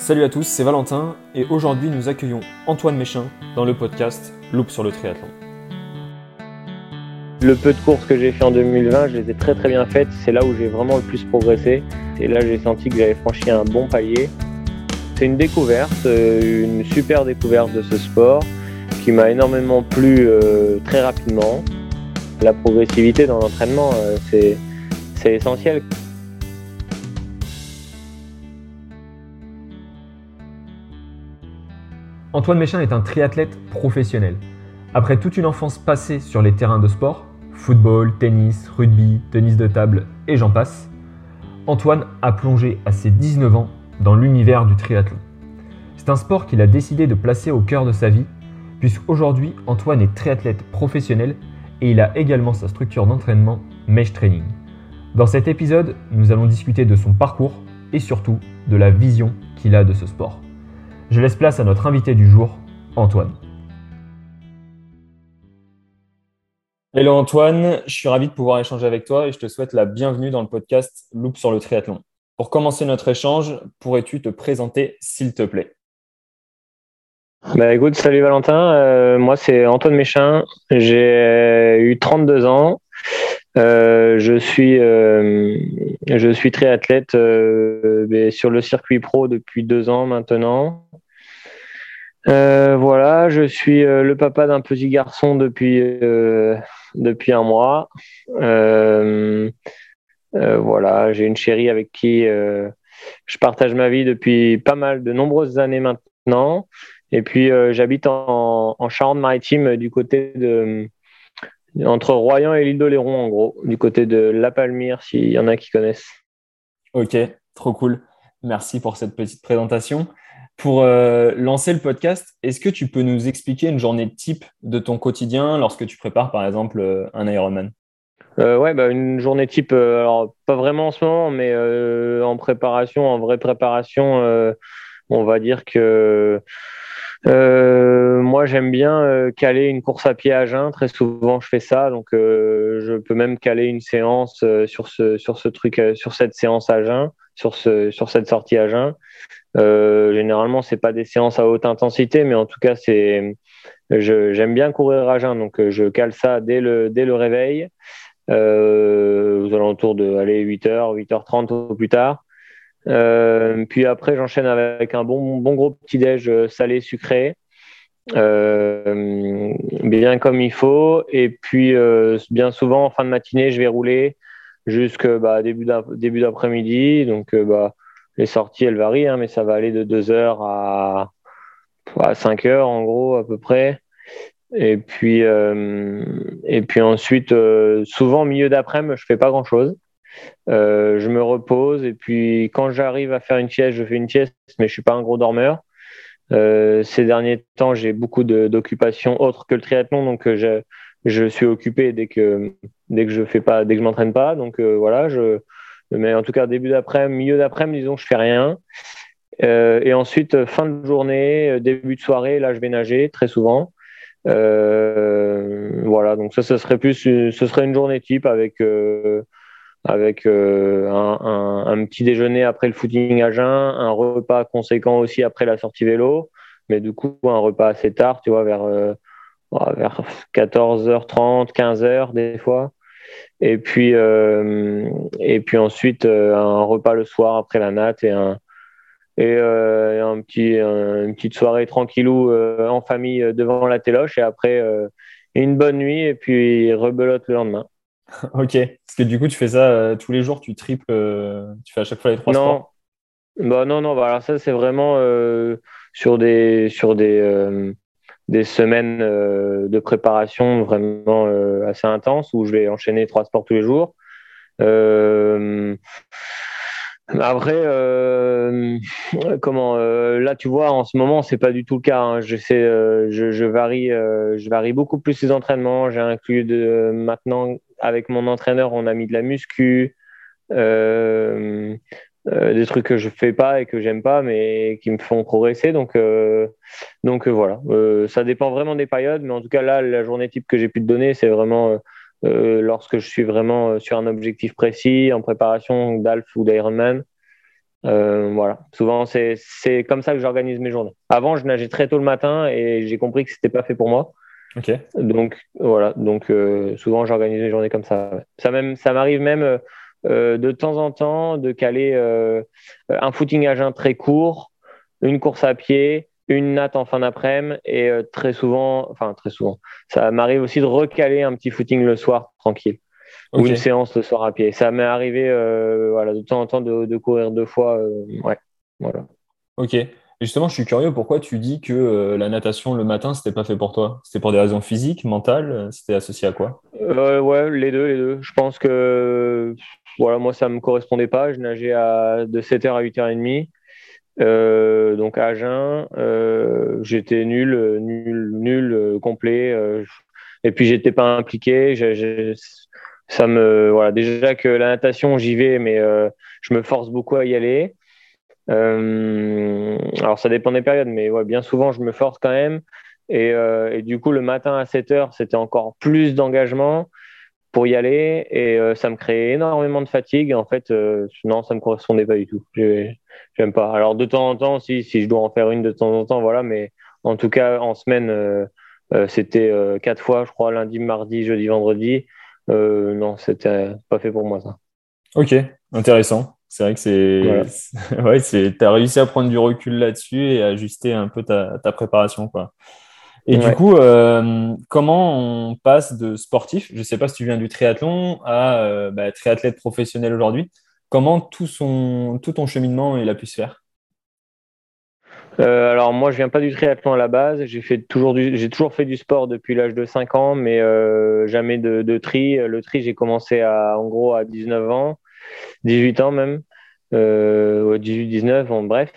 Salut à tous, c'est Valentin et aujourd'hui nous accueillons Antoine Méchin dans le podcast Loop sur le triathlon. Le peu de courses que j'ai fait en 2020, je les ai très très bien faites. C'est là où j'ai vraiment le plus progressé. Et là, j'ai senti que j'avais franchi un bon palier. C'est une découverte, euh, une super découverte de ce sport qui m'a énormément plu euh, très rapidement. La progressivité dans l'entraînement, euh, c'est essentiel. Antoine Méchin est un triathlète professionnel. Après toute une enfance passée sur les terrains de sport, football, tennis, rugby, tennis de table et j'en passe, Antoine a plongé à ses 19 ans dans l'univers du triathlon. C'est un sport qu'il a décidé de placer au cœur de sa vie, puisqu'aujourd'hui Antoine est triathlète professionnel et il a également sa structure d'entraînement Mesh Training. Dans cet épisode, nous allons discuter de son parcours et surtout de la vision qu'il a de ce sport. Je laisse place à notre invité du jour, Antoine. Hello Antoine, je suis ravi de pouvoir échanger avec toi et je te souhaite la bienvenue dans le podcast Loop sur le triathlon. Pour commencer notre échange, pourrais-tu te présenter s'il te plaît? Bah écoute, salut Valentin, euh, moi c'est Antoine Méchin, j'ai eu 32 ans, euh, je suis euh, je suis triathlète sur le circuit pro depuis deux ans maintenant. Euh, voilà, je suis euh, le papa d'un petit garçon depuis, euh, depuis un mois. voilà, j'ai une chérie avec qui je partage ma vie depuis pas mal de nombreuses années maintenant. Et puis j'habite en, en Charente-Maritime du côté de entre Royan et l'île d'Oléron en gros, du côté de La Palmyre s'il y en a qui connaissent. Ok, trop cool. Merci pour cette petite présentation. Pour euh, lancer le podcast, est-ce que tu peux nous expliquer une journée type de ton quotidien lorsque tu prépares par exemple euh, un Ironman euh, ouais, bah, une journée type, euh, alors pas vraiment en ce moment, mais en préparation, en vraie préparation, on va dire que moi j'aime bien caler une course à pied à jeun. Très souvent je fais ça, donc je peux même caler une séance sur ce sur ce truc, sur cette séance à jeun, sur ce sur cette sortie à jeun. Euh, généralement, c'est pas des séances à haute intensité, mais en tout cas, c'est, j'aime bien courir à jeun, donc euh, je cale ça dès le, dès le réveil, euh, aux alentours de aller 8h, 8h30 au plus tard. Euh, puis après, j'enchaîne avec un bon, bon gros petit-déj euh, salé, sucré, euh, bien comme il faut. Et puis, bien souvent, en fin de matinée, je vais rouler jusqu'à bah, début d'après-midi. Donc, bah, les sorties, elles varient, hein, mais ça va aller de 2 heures à, 5 heures, en gros, à peu près. Et puis, euh, et puis ensuite, euh, souvent, milieu d'après-midi, je fais pas grand-chose. Euh, je me repose et puis quand j'arrive à faire une sieste, je fais une sieste, mais je suis pas un gros dormeur. ces derniers temps, j'ai beaucoup d'occupations autres que le triathlon, donc je, je suis occupé dès que dès que je fais pas, dès que je m'entraîne pas. Donc voilà, je mais en tout cas, début d'après-midi, milieu d'après-midi, disons, je fais rien. Euh, et ensuite, euh, fin de journée, euh, début de soirée, là, je vais nager très souvent. Euh, voilà, donc ça, ce serait plus, ce serait une journée type avec avec un, petit déjeuner après le footing à jeun, un repas conséquent aussi après la sortie vélo, mais du coup un repas assez tard, tu vois, vers vers 14h30, 15h des fois. Et puis, euh, et puis ensuite, euh, un repas le soir après la natte et un, et euh, un petit, une petite soirée tranquillou en famille devant la téloche et après une bonne nuit et puis rebelote le lendemain. ok, parce que du coup tu fais ça tous les jours, tu triples, tu fais à chaque fois les trois non. sports bah non, non, bah alors ça c'est vraiment sur des, sur des, des semaines euh, de préparation vraiment euh, assez intenses où je vais enchaîner trois sports tous les jours. Euh, après, comment là tu vois en ce moment c'est pas du tout le cas. Hein. Je sais, je, je, varie, je varie beaucoup plus les entraînements. J'ai inclus de maintenant avec mon entraîneur, on a mis de la muscu. Euh, des trucs que je fais pas et que j'aime pas, mais qui me font progresser. Donc, euh, donc euh, voilà, ça dépend vraiment des périodes, mais en tout cas là, la journée type que j'ai pu te donner, c'est vraiment lorsque je suis vraiment sur un objectif précis, en préparation d'Alf ou d'Ironman. voilà. Souvent, c'est comme ça que j'organise mes journées. Avant, je nageais très tôt le matin et j'ai compris que c'était pas fait pour moi. Ok. Donc voilà. Donc souvent, j'organise mes journées comme ça. Ça même, ça m'arrive même de temps en temps de caler un footing à jeun très court, une course à pied, une natte en fin d'après-midi et très souvent, enfin très souvent, ça m'arrive aussi de recaler un petit footing le soir tranquille ou une séance le soir à pied. Ça m'est arrivé euh, voilà, de temps en temps de, courir deux fois. Euh, ouais, voilà. Ok. justement, je suis curieux, pourquoi tu dis que euh, la natation le matin, c'était pas fait pour toi? C'était pour des raisons physiques, mentales C'était associé à quoi? Ouais, les deux, les deux. Je pense que voilà, moi, ça me correspondait pas. Je nageais à, de 7h à 8h30. donc à jeun, j'étais nul, nul, nul, complet. et puis j'étais pas impliqué ça me voilà déjà que la natation j'y vais mais euh, je me force beaucoup à y aller euh, alors ça dépend des périodes mais bien souvent je me force quand même et, euh, et du coup le matin à 7 heures c'était encore plus d'engagement pour y aller et ça me créait énormément de fatigue en fait non ça me correspondait pas du tout j'aime pas alors de temps en temps si, si je dois en faire une de temps en temps voilà mais en tout cas en semaine c'était quatre fois je crois lundi mardi jeudi vendredi euh, non, c'était pas fait pour moi ça. Ok, intéressant. C'est vrai que c'est. ouais, tu as réussi à prendre du recul là-dessus et à ajuster un peu ta, préparation. Quoi. Et du coup, euh, comment on passe de sportif, je ne sais pas si tu viens du triathlon, à euh, bah, triathlète professionnel aujourd'hui Comment tout, son, tout ton cheminement il a pu se faire? Euh, alors moi, je viens pas du triathlon à la base. J'ai fait toujours j'ai toujours fait du sport depuis l'âge de 5 ans, mais jamais de, tri. Le tri, j'ai commencé à, en gros à 19 ans, 18 ans même, euh, 18, 19, bon, bref.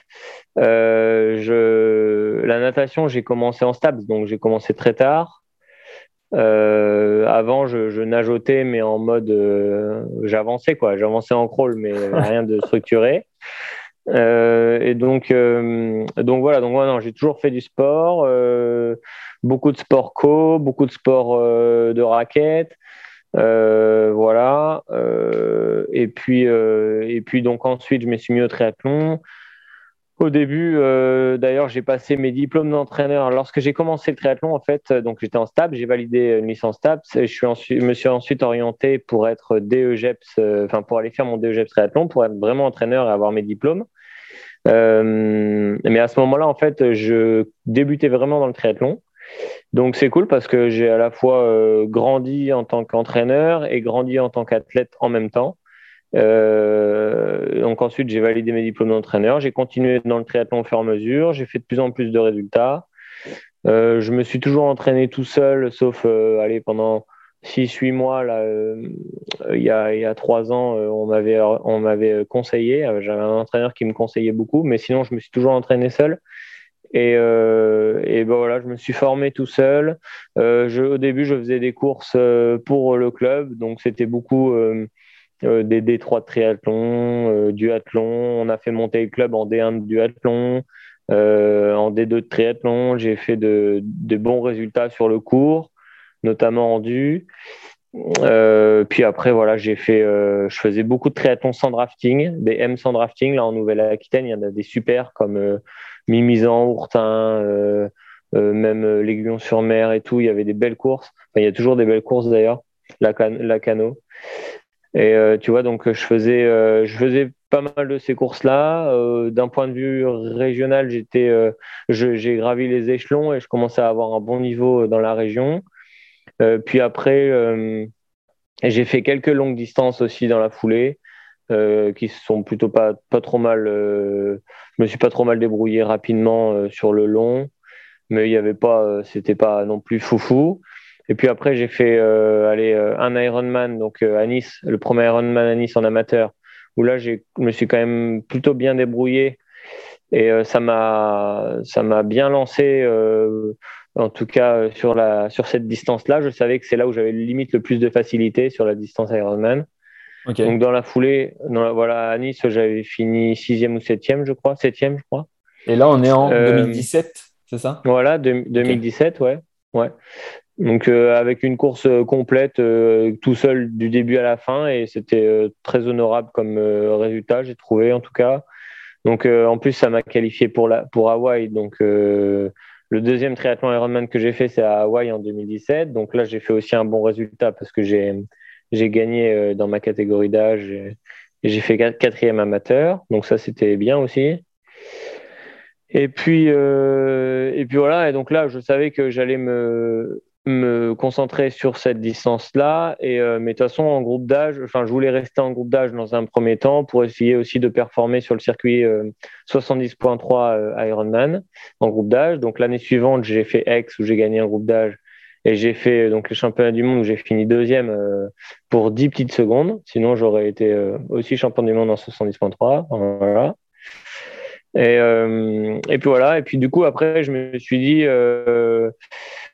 Euh, je... La natation, j'ai commencé en stabs, donc j'ai commencé très tard. avant, je, je, nageotais, mais en mode, j'avançais quoi. J'avançais en crawl, mais rien de structuré. Euh, et donc, euh, donc voilà, donc moi, j'ai toujours fait du sport, euh, beaucoup de sport co, beaucoup de sport de raquettes, voilà. et puis, et puis donc ensuite, je me suis mis au triathlon. Au début, d'ailleurs, j'ai passé mes diplômes d'entraîneur. Lorsque j'ai commencé le triathlon, en fait, donc j'étais en STAPS, j'ai validé une licence STAPS. Je, suis ensuite, me suis ensuite orienté pour être DEGEPS, enfin pour aller faire mon DEGEPS triathlon, pour être vraiment entraîneur et avoir mes diplômes. Euh, mais à ce moment-là, en fait, je débutais vraiment dans le triathlon. Donc c'est cool parce que j'ai à la fois euh, grandi en tant qu'entraîneur et grandi en tant qu'athlète en même temps. Euh, donc ensuite j'ai validé mes diplômes d'entraîneur, j'ai continué dans le triathlon au fur et à mesure, j'ai fait de plus en plus de résultats. je me suis toujours entraîné tout seul, sauf aller pendant 6-8 mois, là, euh, il, y a, il y a 3 ans, euh, on m'avait, on m'avait conseillé. Euh, j'avais un entraîneur qui me conseillait beaucoup, mais sinon, je me suis toujours entraîné seul. Et, et ben voilà, je me suis formé tout seul. Je, au début, je faisais des courses pour le club, donc c'était beaucoup des D3 de triathlon, duathlon. On a fait monter le club en D1 de duathlon, en D2 de triathlon. J'ai fait de, bons résultats sur le cours notamment rendu. Euh, puis après, voilà, j'ai fait, euh, je faisais beaucoup de triathlons sans drafting, des M sans drafting. Là, en Nouvelle-Aquitaine, il y en a des super comme euh, Mimizan, Ourtin, même l'Aiguillon-sur-Mer et tout. Il y avait des belles courses. il y a toujours des belles courses d'ailleurs, la, Cano. Et tu vois, donc je faisais, je faisais pas mal de ces courses-là. D'un point de vue régional, j'étais, j'ai gravi les échelons et je commençais à avoir un bon niveau dans la région. Euh, puis après, euh, j'ai fait quelques longues distances aussi dans la foulée. Euh, qui sont plutôt pas, pas trop mal. je me suis pas trop mal débrouillé rapidement sur le long, mais il y avait pas, c'était pas non plus foufou. Et puis après, j'ai fait aller un Ironman donc à Nice, le premier Ironman à Nice en amateur, où là, je me suis quand même plutôt bien débrouillé et ça m'a ça m'a bien lancé en tout cas, euh, sur, la, sur cette distance-là, je savais que c'est là où j'avais limite le plus de facilité sur la distance Ironman. Donc, dans la foulée, voilà, à Nice, j'avais fini sixième ou septième, je crois. Septième, je crois. Et là, on est en 2017, euh, c'est ça? Voilà, 2017, ouais. ouais. Donc, euh, avec une course complète, tout seul du début à la fin, et c'était très honorable comme résultat, j'ai trouvé en tout cas. Donc en plus, ça m'a qualifié pour, la, pour Hawaï. Donc le deuxième triathlon Ironman que j'ai fait, c'est à Hawaï en 2017. Donc là, j'ai fait aussi un bon résultat parce que j'ai gagné dans ma catégorie d'âge et, j'ai fait quatrième amateur. Donc ça, c'était bien aussi. Et puis, et puis voilà. Et donc là, je savais que j'allais me me concentrer sur cette distance-là. Euh, mais de toute façon, en groupe d'âge, enfin, je voulais rester en groupe d'âge dans un premier temps pour essayer aussi de performer sur le circuit 70.3 euh, euh, Ironman en groupe d'âge. Donc l'année suivante, j'ai fait X où j'ai gagné un groupe d'âge. Et j'ai fait donc les championnats du monde où j'ai fini deuxième pour 10 petites secondes. Sinon, j'aurais été aussi champion du monde en 70.3. Voilà. Et, et puis voilà. Et puis du coup, après, je me suis dit,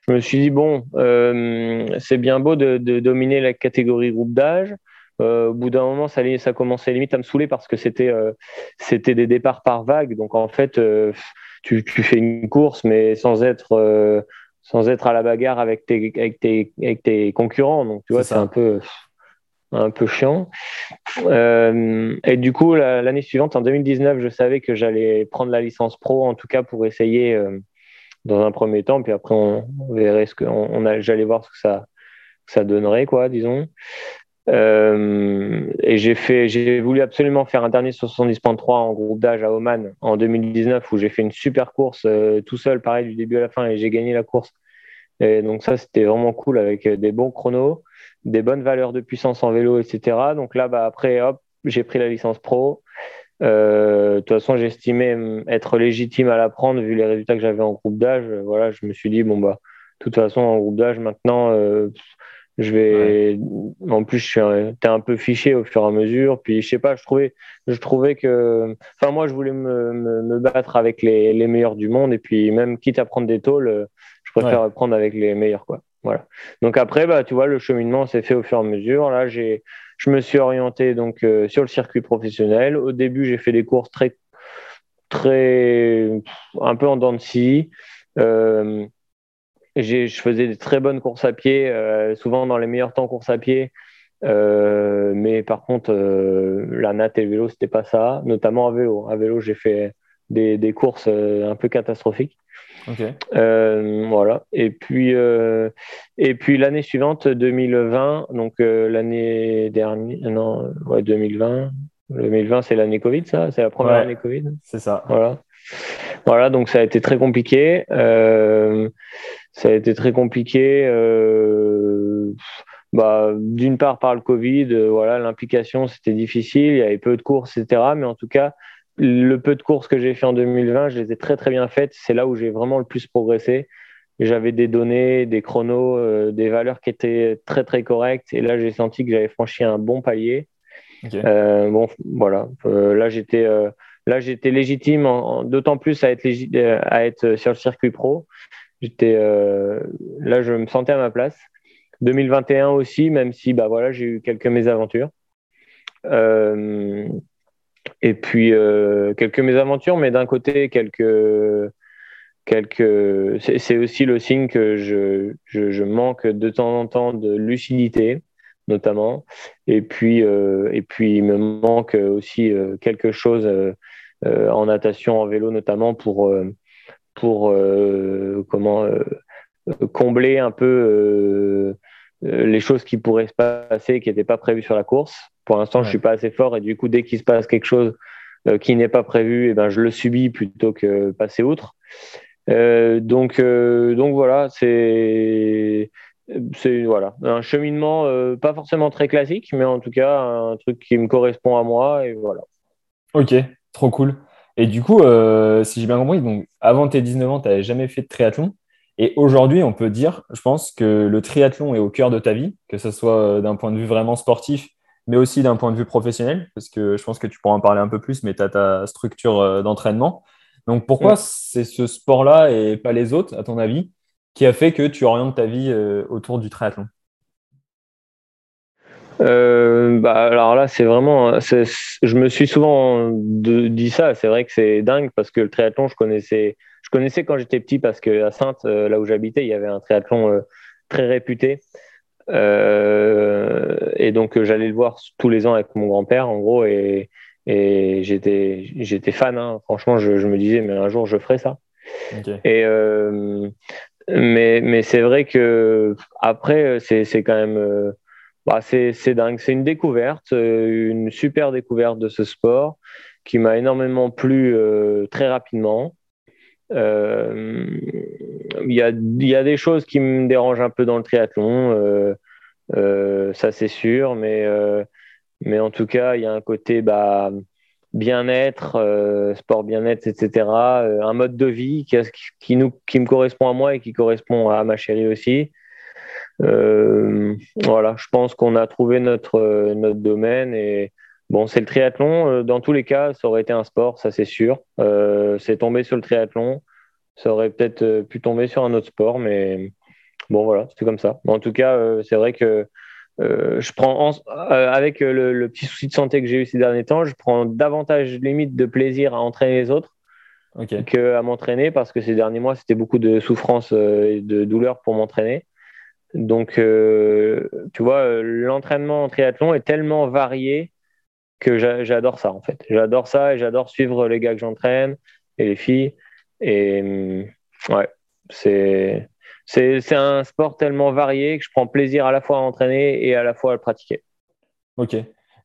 je me suis dit, bon, euh, c'est bien beau de, dominer la catégorie groupe d'âge. Euh, au bout d'un moment, ça, ça commençait limite à me saouler parce que c'était euh, c'était des départs par vague. Donc en fait, tu, tu, fais une course, mais sans être, sans être à la bagarre avec tes, avec tes, avec tes concurrents. Donc tu vois, c'est un peu, un peu chiant. et du coup, l'année suivante, en 2019, je savais que j'allais prendre la licence pro, en tout cas pour essayer dans un premier temps, puis après on, verrait ce que on, j'allais voir ce que ça, ça donnerait, quoi, disons. Euh, et j'ai fait, j'ai voulu absolument faire un dernier 70.3 en groupe d'âge à Oman en 2019 où j'ai fait une super course euh, tout seul, pareil du début à la fin, et j'ai gagné la course. Et donc ça, c'était vraiment cool avec des bons chronos, des bonnes valeurs de puissance en vélo, etc. Donc là, bah, après, hop, j'ai pris la licence pro. Euh, de toute façon, j'estimais être légitime à la prendre vu les résultats que j'avais en groupe d'âge. Voilà, je me suis dit, bon, bah, de toute façon, en groupe d'âge, maintenant, euh, je vais. En plus, je suis un... peu fiché au fur et à mesure. Puis, je sais pas, je trouvais, je trouvais que. Enfin, moi, je voulais me, me, battre avec les... les, meilleurs du monde. Et puis, même quitte à prendre des tôles, je préfère prendre avec les meilleurs, quoi. Voilà. Donc, après, bah, tu vois, le cheminement s'est fait au fur et à mesure. Là, j'ai je me suis orienté donc euh, sur le circuit professionnel. Au début, j'ai fait des courses très, très, un peu en dents de scie. Euh, je faisais des très bonnes courses à pied, euh, souvent dans les meilleurs temps courses à pied. mais par contre, la natte et le vélo, c'était pas ça, notamment à vélo. À vélo, j'ai fait des, des courses un peu catastrophiques. Euh, voilà. Et puis, euh, et puis l'année suivante, 2020, donc euh, l'année dernière, non, ouais, 2020. 2020, c'est l'année Covid, ça C'est la première année Covid C'est ça. Voilà. Voilà, donc ça a été très compliqué. Ça a été très compliqué. Bah, d'une part par le Covid, voilà, l'implication c'était difficile, il y avait peu de courses, etc. Mais en tout cas, le peu de courses que j'ai fait en 2020, je les ai très très bien faites. C'est là où j'ai vraiment le plus progressé. J'avais des données, des chronos, euh, des valeurs qui étaient très très correctes. Et là, j'ai senti que j'avais franchi un bon palier. Euh, bon, voilà. Euh, là, j'étais là, j'étais légitime, d'autant plus à être, à être sur le circuit pro. J'étais là, je me sentais à ma place. 2021 aussi, même si bah voilà, j'ai eu quelques mésaventures. Et puis euh, quelques mésaventures, mais d'un côté quelques quelques. C'est aussi le signe que je, je, manque de temps en temps de lucidité, notamment. Et puis euh, et puis il me manque aussi euh, quelque chose en natation, en vélo, notamment pour pour comment combler un peu les choses qui pourraient se passer qui n'étaient pas prévues sur la course. Pour l'instant, je je suis pas assez fort et du coup, dès qu'il se passe quelque chose euh, qui n'est pas prévu, et eh ben, je le subis plutôt que passer outre. Euh, donc, euh, donc voilà, c'est c'est voilà un cheminement pas forcément très classique, mais en tout cas un truc qui me correspond à moi et voilà. Ok, trop cool. Et du coup, si j'ai bien compris, donc avant tes 19 ans, tu n'avais jamais fait de triathlon. Et aujourd'hui, on peut dire, je pense, que le triathlon est au cœur de ta vie, que ce soit d'un point de vue vraiment sportif mais aussi d'un point de vue professionnel, parce que je pense que tu pourras en parler un peu plus, mais tu as ta structure euh, d'entraînement. Donc pourquoi c'est ce sport-là et pas les autres, à ton avis, qui a fait que tu orientes ta vie euh, autour du triathlon? Euh, bah, alors là, c'est vraiment. Je me suis souvent dit ça. C'est vrai que c'est dingue parce que le triathlon, je connaissais, je connaissais quand j'étais petit parce qu'à Sainte, là où j'habitais, il y avait un triathlon très réputé. Euh, et donc euh, j'allais le voir tous les ans avec mon grand-père en gros et, Et j'étais, j'étais fan. Hein. Franchement, je, me disais, mais un jour, je ferai ça. Et, mais, mais c'est vrai que après, c'est, quand même. Bah, c'est, dingue. C'est une découverte, une super découverte de ce sport qui m'a énormément plu très rapidement. Il y, a, des choses qui me dérangent un peu dans le triathlon. Euh, ça c'est sûr, mais, euh, en tout cas, il y a un côté bah, bien-être, euh, sport bien-être, etc. un mode de vie qui me correspond à moi et qui correspond à ma chérie aussi. Voilà, je pense qu'on a trouvé notre, notre domaine et bon, c'est le triathlon. Dans tous les cas, ça aurait été un sport, ça c'est sûr. c'est tombé sur le triathlon. Ça aurait peut-être pu tomber sur un autre sport, mais Bon, voilà, c'est comme ça. en tout cas, euh, c'est vrai que euh, je prends, euh, avec le, petit souci de santé que j'ai eu ces derniers temps, je prends davantage limite de plaisir à entraîner les autres qu'à m'entraîner parce que ces derniers mois, c'était beaucoup de souffrance et de douleur pour m'entraîner. Donc, tu vois, l'entraînement en triathlon est tellement varié que j'adore ça en fait. J'adore ça et j'adore suivre les gars que j'entraîne et les filles. Et hum, ouais, c'est c'est un sport tellement varié que je prends plaisir à la fois à entraîner et à la fois à le pratiquer. Ok.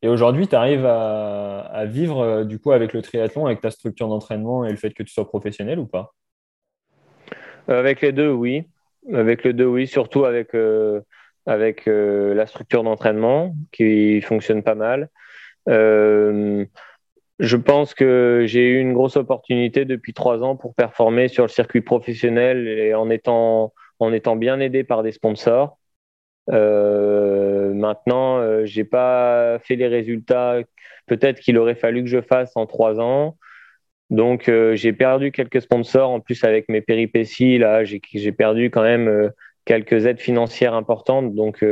Et aujourd'hui, tu arrives à, vivre euh, du coup avec le triathlon, avec ta structure d'entraînement et le fait que tu sois professionnel ou pas? Euh, Avec les deux, oui. Avec les deux, oui. Surtout avec, euh, avec la structure d'entraînement qui fonctionne pas mal. je pense que j'ai eu une grosse opportunité depuis trois ans pour performer sur le circuit professionnel et en étant en étant bien aidé par des sponsors. Euh, maintenant, euh, j'ai pas fait les résultats peut-être qu'il aurait fallu que je fasse en trois ans. Donc, euh, j'ai perdu quelques sponsors. En plus, avec mes péripéties, là, j'ai perdu quand même quelques aides financières importantes. Donc,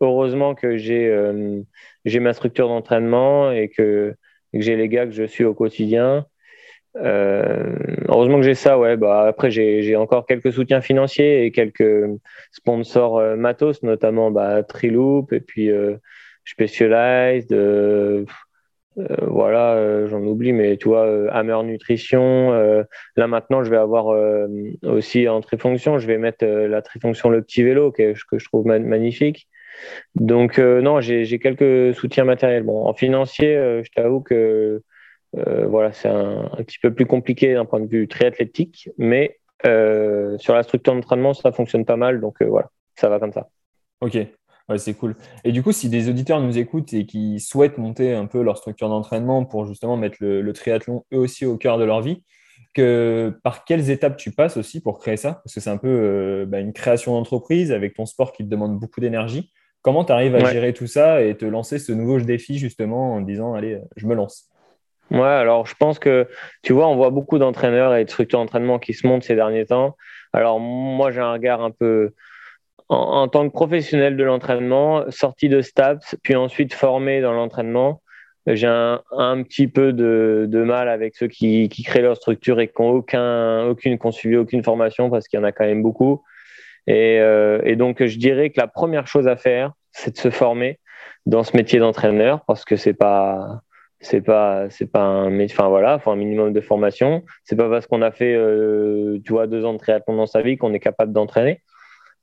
heureusement que j'ai ma structure d'entraînement et que, que j'ai les gars que je suis au quotidien. Euh, heureusement que j'ai ça, ouais. Bah, après, j'ai encore quelques soutiens financiers et quelques sponsors euh, matos, notamment bah, Triloop et puis euh, voilà, j'en oublie, mais tu vois, Hammer Nutrition. là maintenant, je vais avoir aussi en trifonction, je vais mettre la trifonction le petit vélo que, je trouve magnifique. Donc non, j'ai quelques soutiens matériels. Bon, en financier, je t'avoue que euh, voilà, c'est un, petit peu plus compliqué d'un point de vue triathlétique, mais euh, sur la structure d'entraînement, ça fonctionne pas mal, donc euh, voilà, ça va comme ça. Ok, c'est cool. Et du coup, si des auditeurs nous écoutent et qui souhaitent monter un peu leur structure d'entraînement pour justement mettre le, triathlon eux aussi au cœur de leur vie, que, par quelles étapes tu passes aussi pour créer ça? Parce que c'est un peu bah, une création d'entreprise avec ton sport qui te demande beaucoup d'énergie. Comment tu arrives à gérer tout ça et te lancer ce nouveau défi justement en disant allez, je me lance? Ouais, alors je pense que, tu vois, on voit beaucoup d'entraîneurs et de structures d'entraînement qui se montent ces derniers temps. Alors moi, j'ai un regard un peu, en, tant que professionnel de l'entraînement, sorti de STAPS, puis ensuite formé dans l'entraînement, j'ai un, un, petit peu de, de, mal avec ceux qui, qui créent leur structure et qui n'ont aucun, aucune suivi, aucune formation, parce qu'il y en a quand même beaucoup. Et, euh, et donc, je dirais que la première chose à faire, c'est de se former dans ce métier d'entraîneur, parce que c'est pas c'est pas c'est pas un enfin voilà faut un minimum de formation c'est pas parce qu'on a fait euh, tu vois deux ans de triathlon dans sa vie qu'on est capable d'entraîner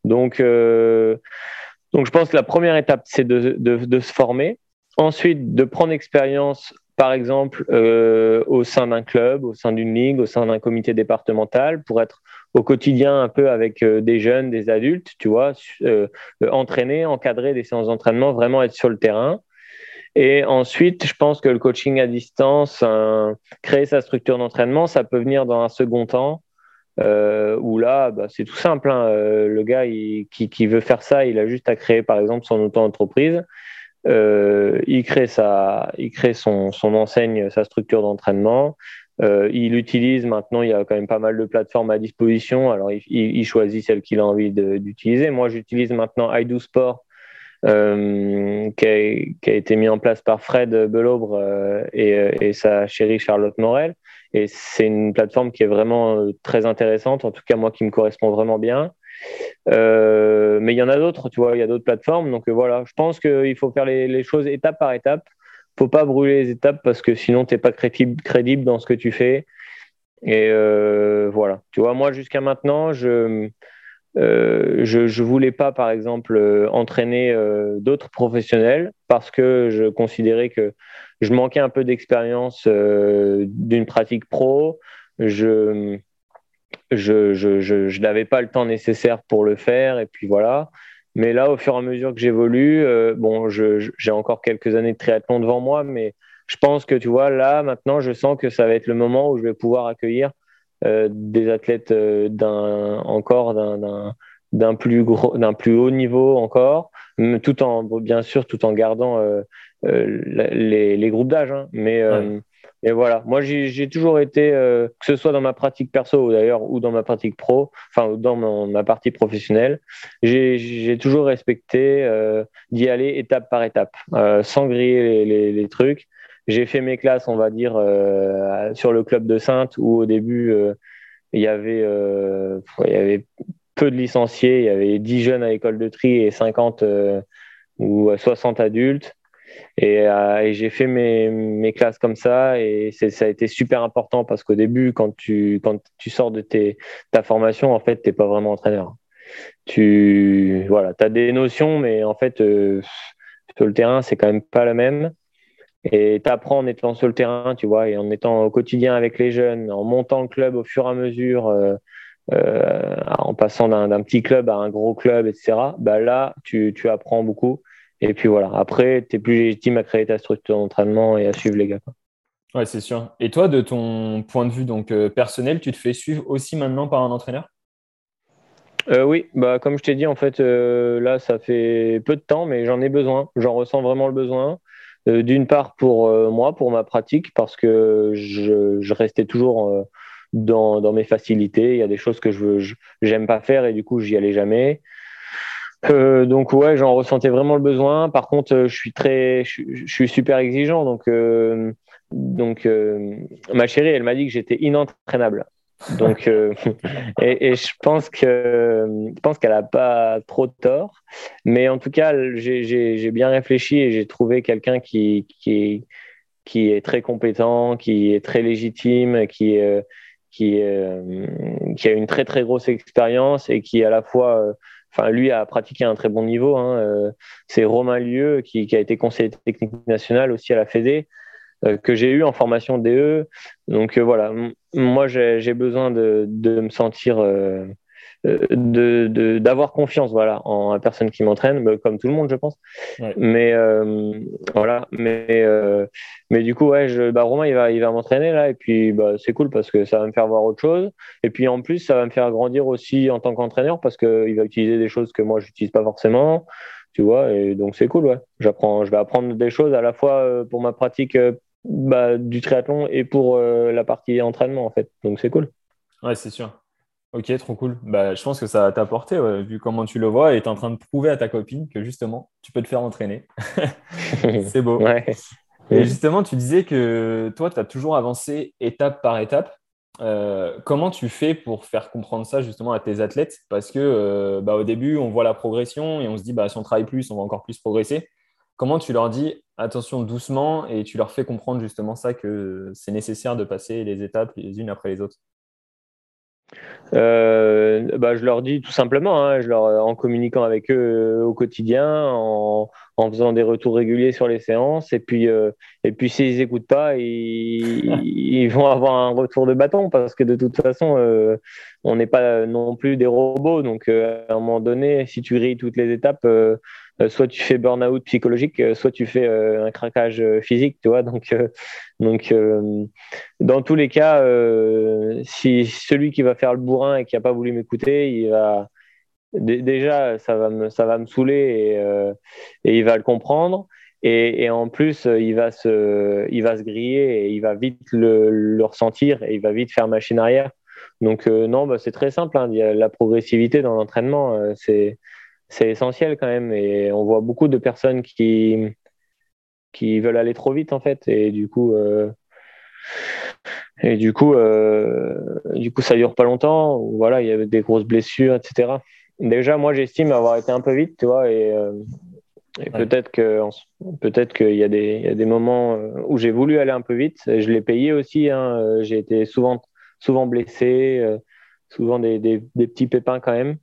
donc euh, donc je pense que la première étape c'est de, de, se former ensuite de prendre expérience par exemple euh, au sein d'un club au sein d'une ligue au sein d'un comité départemental pour être au quotidien un peu avec des jeunes des adultes tu vois entraîner encadrer des séances d'entraînement vraiment être sur le terrain et ensuite, je pense que le coaching à distance, créer sa structure d'entraînement, ça peut venir dans un second temps. Euh, où là, bah, c'est tout simple. Hein. Euh, le gars qui, veut faire ça, il a juste à créer, par exemple, son auto-entreprise. Euh, il crée, sa, il crée son, son enseigne, sa structure d'entraînement. Il utilise maintenant, il y a quand même pas mal de plateformes à disposition. Alors, il, choisit celle qu'il a envie d'utiliser. Moi, j'utilise maintenant iDoSport euh, qui, a, été mis en place par Fred Belobre euh, et, sa chérie Charlotte Morel. Et c'est une plateforme qui est vraiment très intéressante, en tout cas moi qui me correspond vraiment bien. mais il y en a d'autres, tu vois, il y a d'autres plateformes. Donc voilà, je pense qu'il faut faire les, choses étape par étape faut pas brûler les étapes parce que sinon tu n'es pas crédible, crédible dans ce que tu fais. Et voilà. Tu vois, moi jusqu'à maintenant, je je ne voulais pas, par exemple, entraîner d'autres professionnels parce que je considérais que je manquais un peu d'expérience d'une pratique pro. Je je, je, je, n'avais pas le temps nécessaire pour le faire. Et puis voilà. Mais là, au fur et à mesure que j'évolue, euh, bon, j'ai encore quelques années de triathlon devant moi, mais je pense que tu vois, là, maintenant, je sens que ça va être le moment où je vais pouvoir accueillir euh, des athlètes euh, d'un encore d'un plus gros, d'un plus haut niveau encore, tout en bien sûr, tout en gardant les, les, groupes d'âge. Hein. mais et voilà, moi j'ai toujours été, euh, que ce soit dans ma pratique perso d'ailleurs ou dans ma pratique pro, enfin dans ma partie professionnelle, j'ai toujours respecté euh, d'y aller étape par étape, euh, sans griller les, les, trucs. J'ai fait mes classes, on va dire, sur le club de Sainte où au début il y avait, il y avait peu de licenciés, il y avait 10 jeunes à l'école de tri et 50 ou 60 adultes. Euh, et, j'ai fait mes, mes, classes comme ça et ça a été super important parce qu'au début, quand tu, quand tu sors de tes, ta formation, en fait, tu n'es pas vraiment entraîneur. Tu voilà, as des notions, mais en fait, euh, sur le terrain, c'est quand même pas le même. Et tu apprends en étant sur le terrain, tu vois, et en étant au quotidien avec les jeunes, en montant le club au fur et à mesure, euh, en passant d'un petit club à un gros club, etc. Bah là, tu, tu apprends beaucoup. Et puis voilà, après, tu es plus légitime à créer ta structure d'entraînement et à suivre les gars. Quoi. Ouais, c'est sûr. Et toi, de ton point de vue donc euh, personnel, tu te fais suivre aussi maintenant par un entraîneur? Euh, Oui, bah, comme je t'ai dit, en fait, euh, là, ça fait peu de temps, mais j'en ai besoin. J'en ressens vraiment le besoin. D'une part pour moi, pour ma pratique, parce que je, restais toujours dans, dans, mes facilités. Il y a des choses que je n'aime pas faire et du coup, j'y allais jamais. Euh, donc ouais, j'en ressentais vraiment le besoin. Par contre, euh, je suis très, je, suis super exigeant. Donc, euh, donc ma chérie, elle m'a dit que j'étais inentraînable. Donc, et, et, je pense que, je pense qu'elle a pas trop tort. Mais en tout cas, j'ai bien réfléchi et j'ai trouvé quelqu'un qui, qui, qui est très compétent, qui est très légitime, qui, qui, qui a une très très grosse expérience et qui à la fois enfin lui a pratiqué à un très bon niveau. Hein, euh, c'est Romain Lieu qui, a été conseiller technique national aussi à la Fédé euh, que j'ai eu en formation DE. Donc euh, voilà, moi j'ai besoin de, me sentir de d'avoir confiance voilà en la personne qui m'entraîne bah, comme tout le monde je pense. Mais euh, voilà. Mais euh, mais du coup ouais je, bah, Romain il va il va m'entraîner là. Et puis bah, c'est cool parce que ça va me faire voir autre chose. Et puis en plus ça va me faire grandir aussi en tant qu'entraîneur parce que il va utiliser des choses que moi j'utilise pas forcément. Tu vois? Et donc c'est cool ouais. J'apprends je vais apprendre des choses à la fois euh, pour ma pratique bah, du triathlon et pour la partie entraînement en fait donc c'est cool ouais c'est sûr Ok, trop cool. Bah, je pense que ça t'a apporté, vu comment tu le vois, et tu es en train de prouver à ta copine que justement, tu peux te faire entraîner. c'est beau. Et justement, tu disais que toi, tu as toujours avancé étape par étape. Euh, comment tu fais pour faire comprendre ça justement à tes athlètes? Parce que euh, bah, au début, on voit la progression et on se dit, bah, si on travaille plus, on va encore plus progresser. Comment tu leur dis, attention doucement, et tu leur fais comprendre justement ça, que c'est nécessaire de passer les étapes les unes après les autres? Euh, bah, je leur dis tout simplement, hein, je leur, en communiquant avec eux euh, au quotidien, en, en, faisant des retours réguliers sur les séances. Et puis, euh, et puis s'ils n'écoutent pas, ils, ils, vont avoir un retour de bâton parce que de toute façon, euh, on n'est pas non plus des robots. Donc, à un moment donné, si tu grilles toutes les étapes, soit tu fais burn-out psychologique, euh, soit tu fais euh, un craquage physique, tu vois. Donc, donc dans tous les cas, si celui qui va faire le bourrin et qui n'a pas voulu m'écouter, il va déjà ça va me ça va me saouler et, et il va le comprendre. Et, et, en plus, il va se, il va se griller et il va vite le, le ressentir et il va vite faire machine arrière. Donc non, bah, c'est très simple. Hein. Il y a la progressivité dans l'entraînement. c'est c'est essentiel quand même. Et on voit beaucoup de personnes qui, qui veulent aller trop vite en fait. Et du coup, euh, et du coup, euh, du coup, ça dure pas longtemps. Voilà, il y a des grosses blessures, etc. Déjà, moi, j'estime avoir été un peu vite, tu vois, et, euh, Et peut-être que peut-être qu'il y, a des, y a des moments où j'ai voulu aller un peu vite. Je l'ai payé aussi. Hein. J'ai été souvent souvent blessé, souvent des, des, des, petits pépins quand même.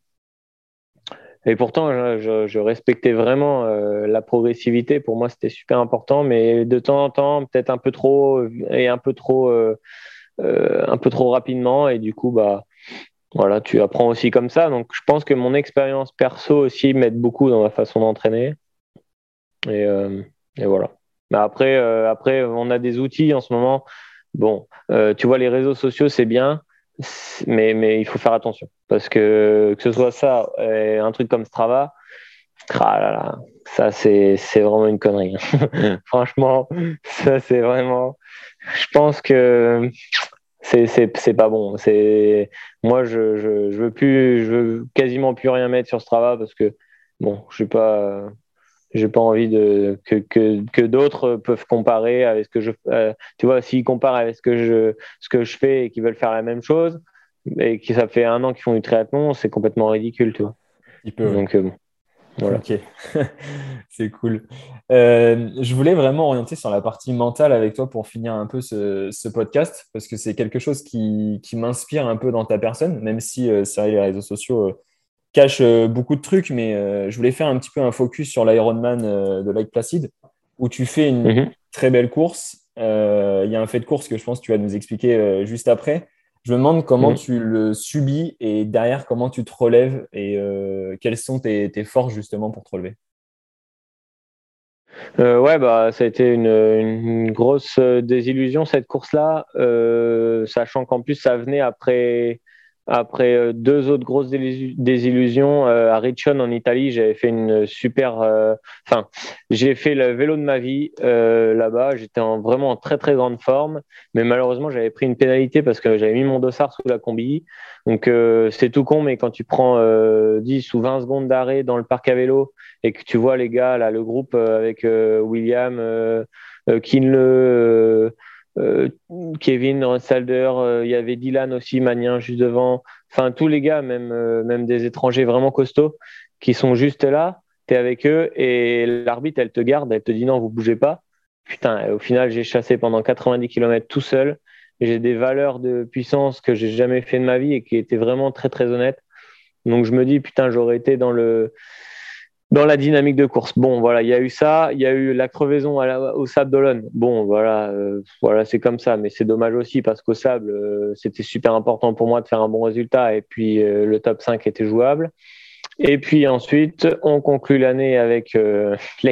Et pourtant, je, respectais vraiment euh, la progressivité. Pour moi, c'était super important. Mais de temps en temps, peut-être un peu trop et un peu trop, euh, euh, un peu trop rapidement. Et du coup, bah, voilà, tu apprends aussi comme ça. Donc, je pense que mon expérience perso aussi m'aide beaucoup dans ma façon d'entraîner. Et, et, voilà. Mais après, après, on a des outils en ce moment. Bon, tu vois, les réseaux sociaux, c'est bien mais, mais il faut faire attention. Parce que que ce soit ça, un truc comme Strava, ça c'est vraiment une connerie. Franchement, ça c'est vraiment. Je pense que c'est pas bon. C'est moi je, je, je, veux plus, je veux quasiment plus rien mettre sur Strava parce que bon, je suis pas j'ai pas envie de que, que, que d'autres peuvent comparer avec ce que je euh, tu vois s'ils comparent avec ce que je ce que je fais et qu'ils veulent faire la même chose et que ça fait un an qu'ils font du triathlon c'est complètement ridicule tu vois. Donc euh, bon voilà. Ok. C'est cool. Euh, je voulais vraiment orienter sur la partie mentale avec toi pour finir un peu ce, ce podcast parce que c'est quelque chose qui, qui m'inspire un peu dans ta personne même si c'est vrai les réseaux sociaux cache euh, beaucoup de trucs, mais euh, je voulais faire un petit peu un focus sur l'Ironman euh, de Lake Placid, où tu fais une mhm. très belle course. Il y a un fait de course que je pense que tu vas nous expliquer juste après. Je me demande comment mhm. tu le subis et derrière comment tu te relèves et quelles sont tes, forces justement pour te relever? ouais, bah, ça a été une, une grosse désillusion cette course-là, sachant qu'en plus ça venait après après euh, deux autres grosses désillusions, euh, à Riccione en Italie, j'avais fait une super. Euh, enfin, j'ai fait le vélo de ma vie là-bas. J'étais en, vraiment en très très grande forme, mais malheureusement, j'avais pris une pénalité parce que j'avais mis mon dossard sous la combi. Donc c'est tout con, mais quand tu prends 10 ou 20 secondes d'arrêt dans le parc à vélo et que tu vois les gars, là, le groupe avec William, Kinle. Euh, Kevin Salder, euh, il y avait Dylan aussi, Magnin juste devant. Enfin, tous les gars, même, euh, même des étrangers vraiment costauds, qui sont juste là. Tu es avec eux et l'arbitre, elle te garde, elle te dit non, vous bougez pas. Putain, au final, j'ai chassé pendant 90 km tout seul. J'ai des valeurs de puissance que j'ai jamais fait de ma vie et qui étaient vraiment très, très honnêtes. Donc, je me dis, putain, j'aurais été dans le dans la dynamique de course. Bon, voilà, il y a eu ça, il y a eu la crevaison au sable d'Olonne. Bon, voilà, euh, voilà, c'est comme ça, mais c'est dommage aussi parce qu'au sable, euh, c'était super important pour moi de faire un bon résultat et puis euh, le top 5 était jouable. Et puis ensuite, on conclut l'année avec euh,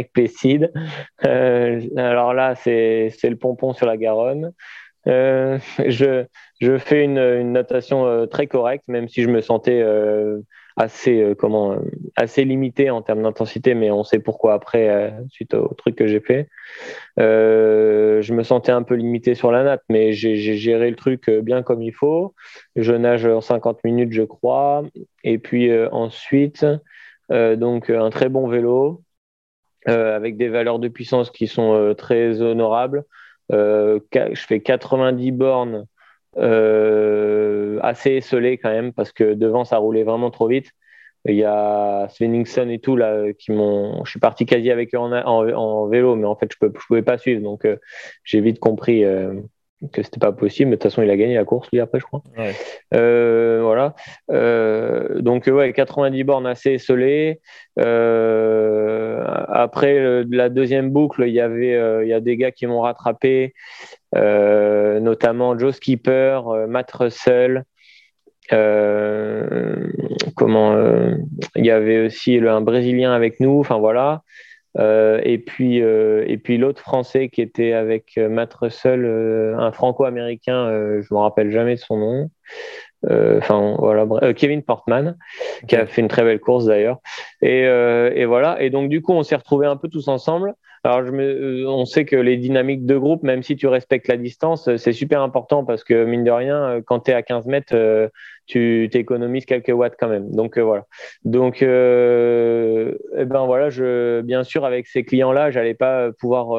alors là, c'est le pompon sur la Garonne. je, je fais une, une notation très correcte, même si je me sentais assez euh, comment euh, assez limité en termes d'intensité, mais on sait pourquoi après euh, suite au truc que j'ai fait. je me sentais un peu limité sur la natte, mais j'ai géré le truc bien comme il faut. Je nage en 50 minutes, je crois, et puis ensuite donc un très bon vélo. avec des valeurs de puissance qui sont très honorables. je fais 90 bornes euh, assez esselé quand même parce que devant ça roulait vraiment trop vite. Il y a Svenningson et tout là qui m'ont. Je suis parti quasi avec eux en, en, vélo, mais en fait je ne pouvais pas suivre, donc euh, j'ai vite compris euh, que c'était pas possible. Mais de toute façon, il a gagné la course lui après, je crois. voilà. donc ouais, 90 bornes assez esselées. après la deuxième boucle, il y avait, il y a des gars qui m'ont rattrapé. Euh, notamment Joe Skipper, euh, Matt Russell. Euh, comment il y avait aussi un Brésilien avec nous. Enfin voilà. et puis, et puis l'autre Français qui était avec Matt Russell, un Franco-américain, je me rappelle jamais de son nom. Enfin voilà, Kevin Portman, qui a fait une très belle course d'ailleurs. Et, et, voilà. Et donc du coup, on s'est retrouvés un peu tous ensemble. Alors, je euh, on sait que les dynamiques de groupe, même si tu respectes la distance, euh, c'est super important parce que, mine de rien, euh, quand tu es à 15 mètres, tu t'économises quelques watts quand même. Donc, voilà. Donc, eh ben voilà, je, bien sûr, avec ces clients-là, j'allais pas pouvoir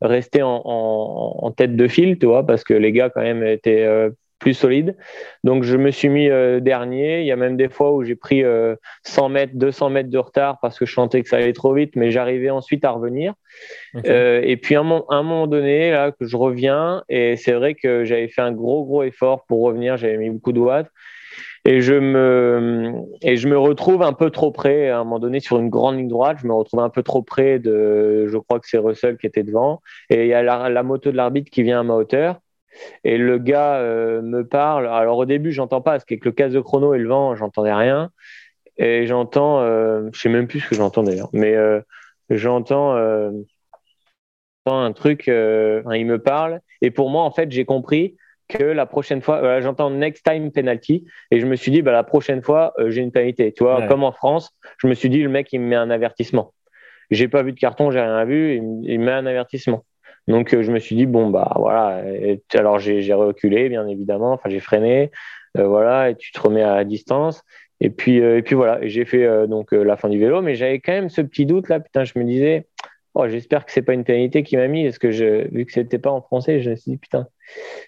rester en, en, tête de file, tu vois, parce que les gars, quand même, étaient plus solide. Donc je me suis mis dernier. Il y a même des fois où j'ai pris 100 mètres, 200 mètres de retard parce que je sentais que ça allait trop vite, mais j'arrivais ensuite à revenir. et puis à un, un, moment donné, là, que je reviens, et c'est vrai que j'avais fait un gros, gros effort pour revenir. J'avais mis beaucoup de watts et je me et je me retrouve un peu trop près à un moment donné sur une grande ligne droite je me retrouve un peu trop près de je crois que c'est Russell qui était devant et il y a la, moto de l'arbitre qui vient à ma hauteur et le gars euh, me parle alors au début j'entends pas parce qu'avec le casque de chrono et le vent j'entendais rien et j'entends euh, je sais même plus ce que j'entends d'ailleurs mais euh, j'entends un truc il me parle et pour moi en fait j'ai compris que la prochaine fois, j'entends next time penalty, et je me suis dit, bah, la prochaine fois, euh, j'ai une pénalité. Tu vois, comme en France, je me suis dit, le mec, il me met un avertissement. J'ai pas vu de carton, j'ai rien vu, il, me met un avertissement. Donc, euh, je me suis dit, bon, bah voilà. alors, j'ai reculé, bien évidemment, enfin, j'ai freiné, euh, voilà, et tu te remets à distance. Et puis, et puis voilà, et j'ai fait donc la fin du vélo, mais j'avais quand même ce petit doute là, putain, je me disais, oh, j'espère que c'est pas une pénalité qui m'a mis, parce que je, vu que c'était pas en français, je me suis dit, putain,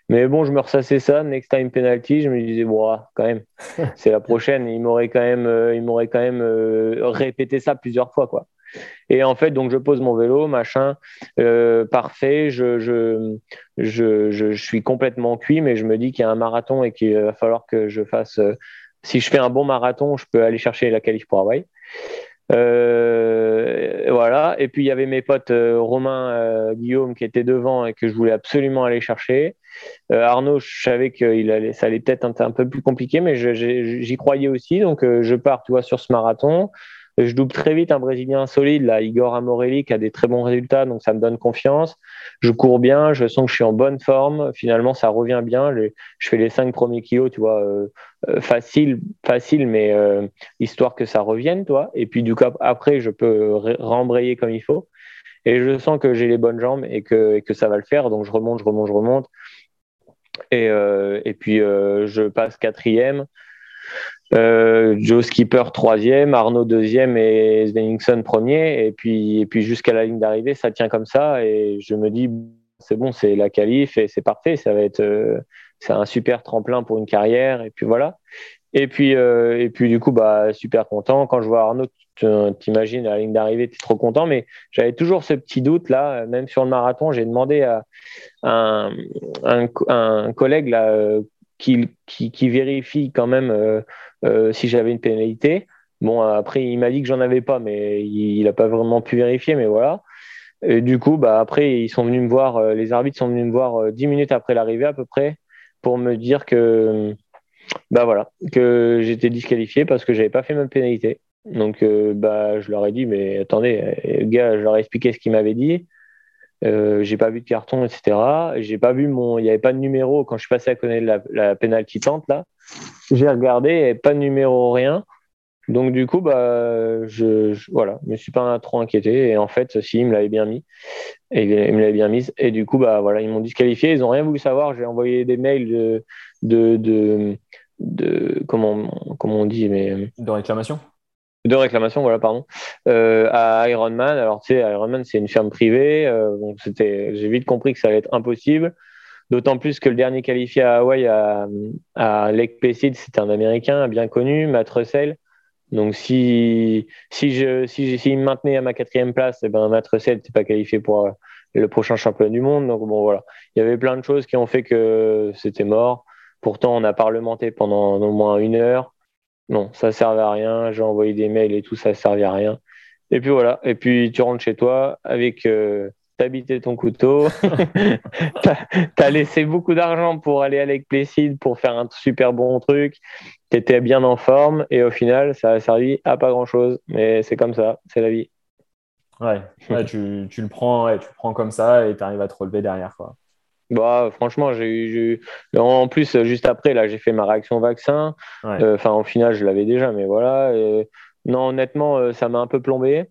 mais bon, je me ressassais ça, next time penalty, je me disais, bon, quand même, c'est la prochaine. Il m'aurait quand même, euh, il m'aurait quand même euh, répété ça plusieurs fois, quoi. Et en fait, donc je pose mon vélo, machin, euh, parfait. Je, suis complètement cuit, mais je me dis qu'il y a un marathon et qu'il va falloir que je fasse. si je fais un bon marathon, je peux aller chercher la qualif pour Hawaï. Euh, voilà. Et puis il y avait mes potes euh, Romain, euh, Guillaume qui étaient devant et que je voulais absolument aller chercher. Arnaud, je savais que allait, ça allait peut-être un, un, peu plus compliqué, mais j'y croyais aussi. Donc je pars, tu vois, sur ce marathon. Je double très vite un Brésilien solide, là, Igor Amorelli, qui a des très bons résultats, donc ça me donne confiance. Je cours bien, je sens que je suis en bonne forme. Finalement, ça revient bien. Je, fais les cinq premiers kilos, tu vois, euh, euh, facile, facile, mais euh, histoire que ça revienne, toi. Et puis, du coup, après, je peux rembrayer comme il faut. Et je sens que j'ai les bonnes jambes et que, ça va le faire. Donc, je remonte, je remonte, je remonte. Et puis, je passe quatrième. Euh, Joe Skipper troisième, Arnaud deuxième et Svenningson premier. Et puis, et puis jusqu'à la ligne d'arrivée, ça tient comme ça. Et je me dis, c'est bon, c'est la qualif et c'est parfait. Ça va être, euh, c'est un super tremplin pour une carrière. Et puis voilà. Et puis, euh, et puis du coup, bah, super content. Quand je vois Arnaud, t'imagines à la ligne d'arrivée, tu es trop content. Mais j'avais toujours ce petit doute là, même sur le marathon. J'ai demandé à un, un, collègue là, qui, qui, qui, vérifie quand même euh, si j'avais une pénalité. Bon, après, il m'a dit que j'en avais pas, mais il n'a pas vraiment pu vérifier, mais voilà. Et du coup, bah, après, ils sont venus me voir, euh, les arbitres sont venus me voir euh, dix minutes après l'arrivée à peu près pour me dire que, bah voilà, que j'étais disqualifié parce que j'avais pas fait ma pénalité. Donc, bah, je leur ai dit, mais attendez, gars, je leur ai expliqué ce qu'ils m'avaient dit. Euh, j'ai pas vu de carton, etc. J'ai pas vu mon, il n'y avait pas de numéro quand je suis passé à connaître la, la penalty tente là. J'ai regardé, pas de numéro, rien. Donc du coup, bah, je, je voilà, me suis pas trop inquiété. Et en fait, si, ils me l'avaient bien mis. Et ils me l'avaient bien mise. Et du coup, bah voilà, ils m'ont disqualifié. Ils ont rien voulu savoir. J'ai envoyé des mails de, de, de, de comment, comment on dit, mais de réclamation? de réclamation, voilà, pardon, euh, à Ironman. Alors, tu sais, Ironman, c'est une firme privée, euh, donc c'était, j'ai vite compris que ça allait être impossible. D'autant plus que le dernier qualifié à Hawaï, à, Lake Placid, c'était un Américain bien connu, Matt Russell. Donc, si, je, si, si me à ma quatrième place, eh ben, Matt Russell pas qualifié pour euh, le prochain championnat du monde. Donc, bon, voilà. Il y avait plein de choses qui ont fait que c'était mort. Pourtant, on a parlementé pendant au moins une heure non, ça servait à rien. J'ai envoyé des mails et tout, ça servait à rien. Et puis voilà. Et puis tu rentres chez toi avec euh, t'habiter ton couteau. t'as as laissé beaucoup d'argent pour aller avec Plesside pour faire un super bon truc. T'étais bien en forme et au final, ça a servi à pas grand chose. Mais c'est comme ça, c'est la vie. Ouais, tu, tu, le prends, ouais, tu le prends comme ça et tu arrives à te relever derrière. Quoi. Bah, franchement, j'ai eu. En plus, juste après, là, j'ai fait ma réaction vaccin. Euh, enfin, au final, je l'avais déjà, mais voilà. Non, honnêtement, euh, ça m'a un peu plombé.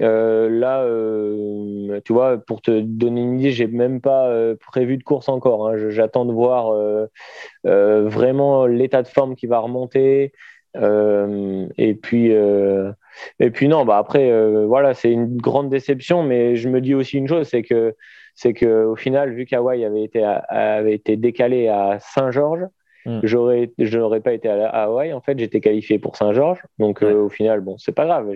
Euh, là, tu vois, pour te donner une idée, j'ai même pas prévu de course encore. Hein. J'attends de voir vraiment l'état de forme qui va remonter. et puis, et puis non, bah après, voilà, c'est une grande déception, mais je me dis aussi une chose, c'est que c'est que au final, vu qu'Hawaï avait été avait été décalé à Saint-Georges, Mm. J'aurais, je n'aurais pas été à, Hawaï. En fait, j'étais qualifié pour Saint-Georges. Donc, euh, au final, bon, c'est pas grave.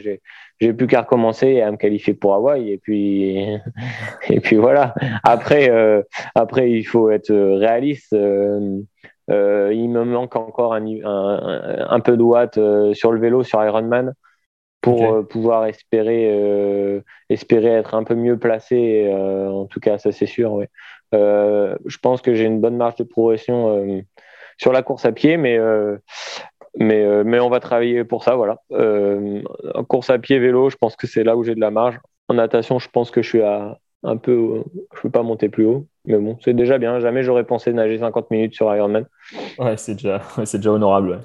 J'ai, plus qu'à recommencer à me qualifier pour Hawaï. Et puis, et puis voilà. Après, euh, après, il faut être réaliste. Euh, il me manque encore un, un, un peu de watts sur le vélo, sur Ironman, pour pouvoir espérer, espérer être un peu mieux placé. en tout cas, ça c'est sûr. Ouais. je pense que j'ai une bonne marge de progression sur la course à pied, mais, euh, mais, euh, mais on va travailler pour ça. Voilà. Euh, course à pied, vélo, je pense que c'est là où j'ai de la marge. En natation, je pense que je suis à un peu, je peux pas monter plus haut, mais bon, c'est déjà bien. Jamais j'aurais pensé nager 50 minutes sur Ironman. Ouais, c'est déjà, c'est déjà honorable.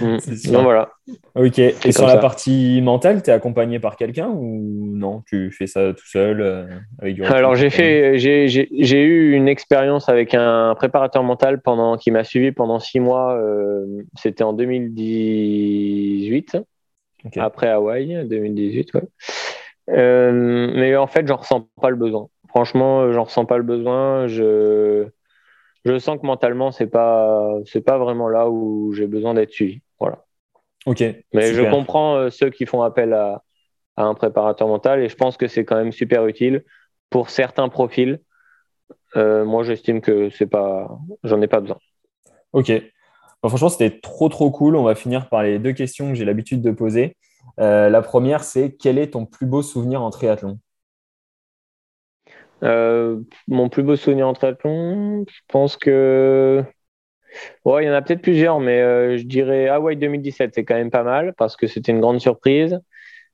Mm. Donc voilà. Ok. Et sur la partie mentale, tu es accompagné par quelqu'un ou non? Tu fais ça tout seul euh, avec du Alors j'ai fait, j'ai eu une expérience avec un préparateur mental pendant qui m'a suivi pendant six mois. Euh, c'était en 2018, après Hawaï, 2018. Ouais. Euh, mais en fait, j'en ressens pas le besoin. Franchement, j'en ressens pas le besoin. Je, je sens que mentalement, c'est pas, c'est pas vraiment là où j'ai besoin d'être suivi. Voilà. Ok. Mais je comprends euh, ceux qui font appel à, à, un préparateur mental et je pense que c'est quand même super utile pour certains profils. Euh, moi, j'estime que c'est pas, j'en ai pas besoin. Ok. franchement, c'était trop trop cool. On va finir par les deux questions que j'ai l'habitude de poser. Euh, la première, c'est quel est ton plus beau souvenir en triathlon? Euh, Mon plus beau souvenir en triathlon, je pense que. Ouais, il y en a peut-être plusieurs, mais euh, je dirais Hawaii 2017, c'est quand même pas mal parce que c'était une grande surprise.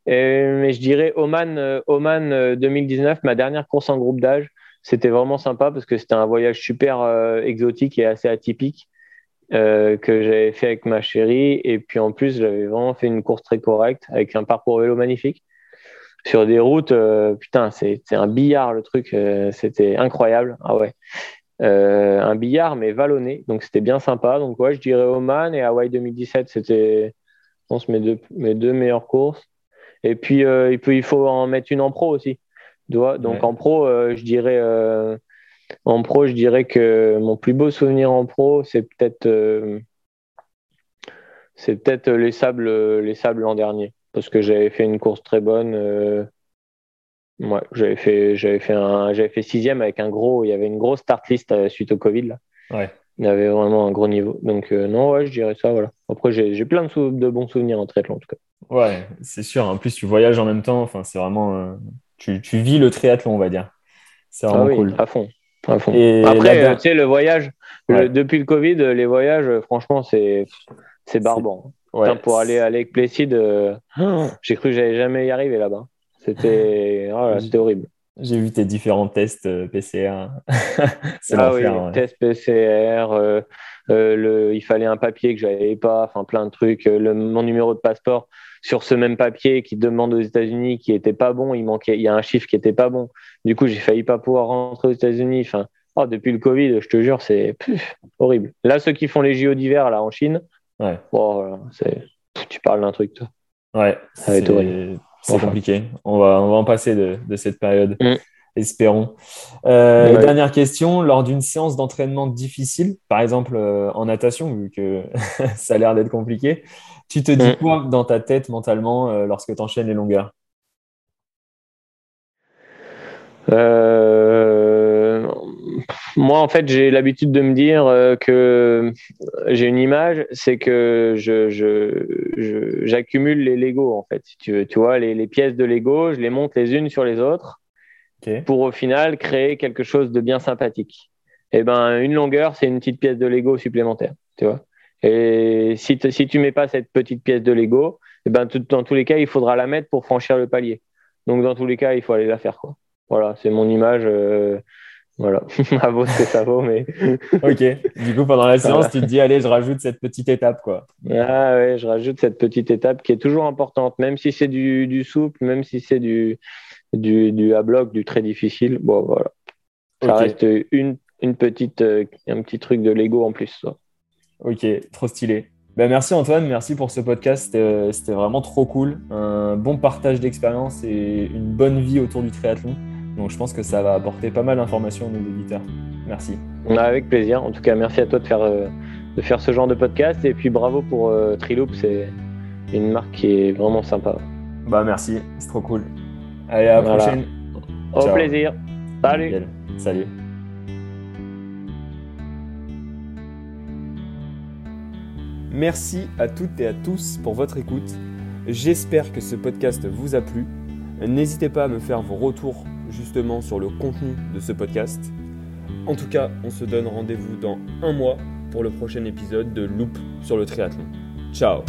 mais je dirais Oman, Oman 2019, ma dernière course en groupe d'âge, c'était vraiment sympa parce que c'était un voyage super exotique et assez atypique. Euh, que j'avais fait avec ma chérie. Et puis en plus, j'avais vraiment fait une course très correcte avec un parcours vélo magnifique. Sur des routes, euh, putain, c'est un billard le truc, euh, c'était incroyable. Ah ouais. un billard, mais vallonné, donc c'était bien sympa. Donc ouais, je dirais Oman et Hawaii 2017, c'était, je pense, mes deux, mes deux meilleures courses. Et puis, il, peut, il faut en mettre une en pro aussi. Donc en pro, je dirais en pro, je dirais que mon plus beau souvenir en pro, c'est peut-être euh, c'est peut-être les sables les sables l'an dernier parce que j'avais fait une course très bonne. Euh, j'avais fait j'avais fait un j'avais fait sixième avec un gros. Il y avait une grosse start list euh, suite au Covid là. Ouais. Il y avait vraiment un gros niveau. Donc non, ouais, je dirais ça. Voilà. Après, j'ai plein de, de, bons souvenirs en triathlon en tout cas. Ouais, c'est sûr. En plus, tu voyages en même temps. Enfin, c'est vraiment tu, tu, vis le triathlon, on va dire. C'est vraiment ah oui, cool. À fond. Après, tu sais, le voyage, depuis le Covid, les voyages, franchement, c'est c'est barbant. pour aller à Lake Placid, euh, j'ai cru que j'allais jamais y arriver là-bas. C'était oh horrible. J'ai vu tes différents tests euh, PCR. c'est ah oui, tests PCR. Euh, le, il fallait un papier que j'avais pas, enfin plein de trucs. Le, mon numéro de passeport sur ce même papier qui demande aux États-Unis qui était pas bon, il manquait, il y a un chiffre qui était pas bon. Du coup, j'ai failli pas pouvoir rentrer aux États-Unis. Enfin, oh, depuis le Covid, je te jure, c'est horrible. Là, ceux qui font les JO d'hiver là en Chine, ouais. oh, tu parles d'un truc, toi. Ouais, c'est compliqué. On va, on va en passer de, de cette période. Mm. Espérons. Euh, dernière question, lors d'une séance d'entraînement difficile, par exemple euh, en natation, vu que ça a l'air d'être compliqué, tu te dis mm. quoi dans ta tête mentalement euh, lorsque tu enchaînes les longueurs? Euh, Moi, en fait, j'ai l'habitude de me dire euh, que j'ai une image, c'est que je, j'accumule les Lego, en fait. tu, veux. tu vois, les, pièces de Lego, je les monte les unes sur les autres pour au final créer quelque chose de bien sympathique. Et eh ben, une longueur, c'est une petite pièce de Lego supplémentaire, tu vois. Et si, si tu mets pas cette petite pièce de Lego, et eh ben, dans tous les cas, il faudra la mettre pour franchir le palier. Donc, dans tous les cas, il faut aller la faire. Quoi. Voilà, c'est mon image. Euh, voilà, à vaut ce que ça vaut, mais. ok. Du coup, pendant la séance, tu te dis, allez, je rajoute cette petite étape, quoi. Ah ouais, je rajoute cette petite étape qui est toujours importante, même si c'est du, du, souple, même si c'est du, du, du à bloc, du très difficile. Bon, voilà. Ça reste une, une petite, euh, un petit truc de Lego en plus. Ça. Ok, trop stylé. Ben, merci Antoine, merci pour ce podcast. C'était vraiment trop cool. Un bon partage d'expérience et une bonne vie autour du triathlon. Donc je pense que ça va apporter pas mal d'informations à nos auditeurs. Merci. Avec plaisir. En tout cas, merci à toi de faire, euh, de faire ce genre de podcast. Et puis bravo pour euh, Triloop. C'est une marque qui est vraiment sympa. Bah merci, c'est trop cool. Allez, à la prochaine. Au plaisir. Salut. Salut. Merci à toutes et à tous pour votre écoute. J'espère que ce podcast vous a plu. N'hésitez pas à me faire vos retours justement sur le contenu de ce podcast. En tout cas, on se donne rendez-vous dans un mois pour le prochain épisode de Loop sur le triathlon. Ciao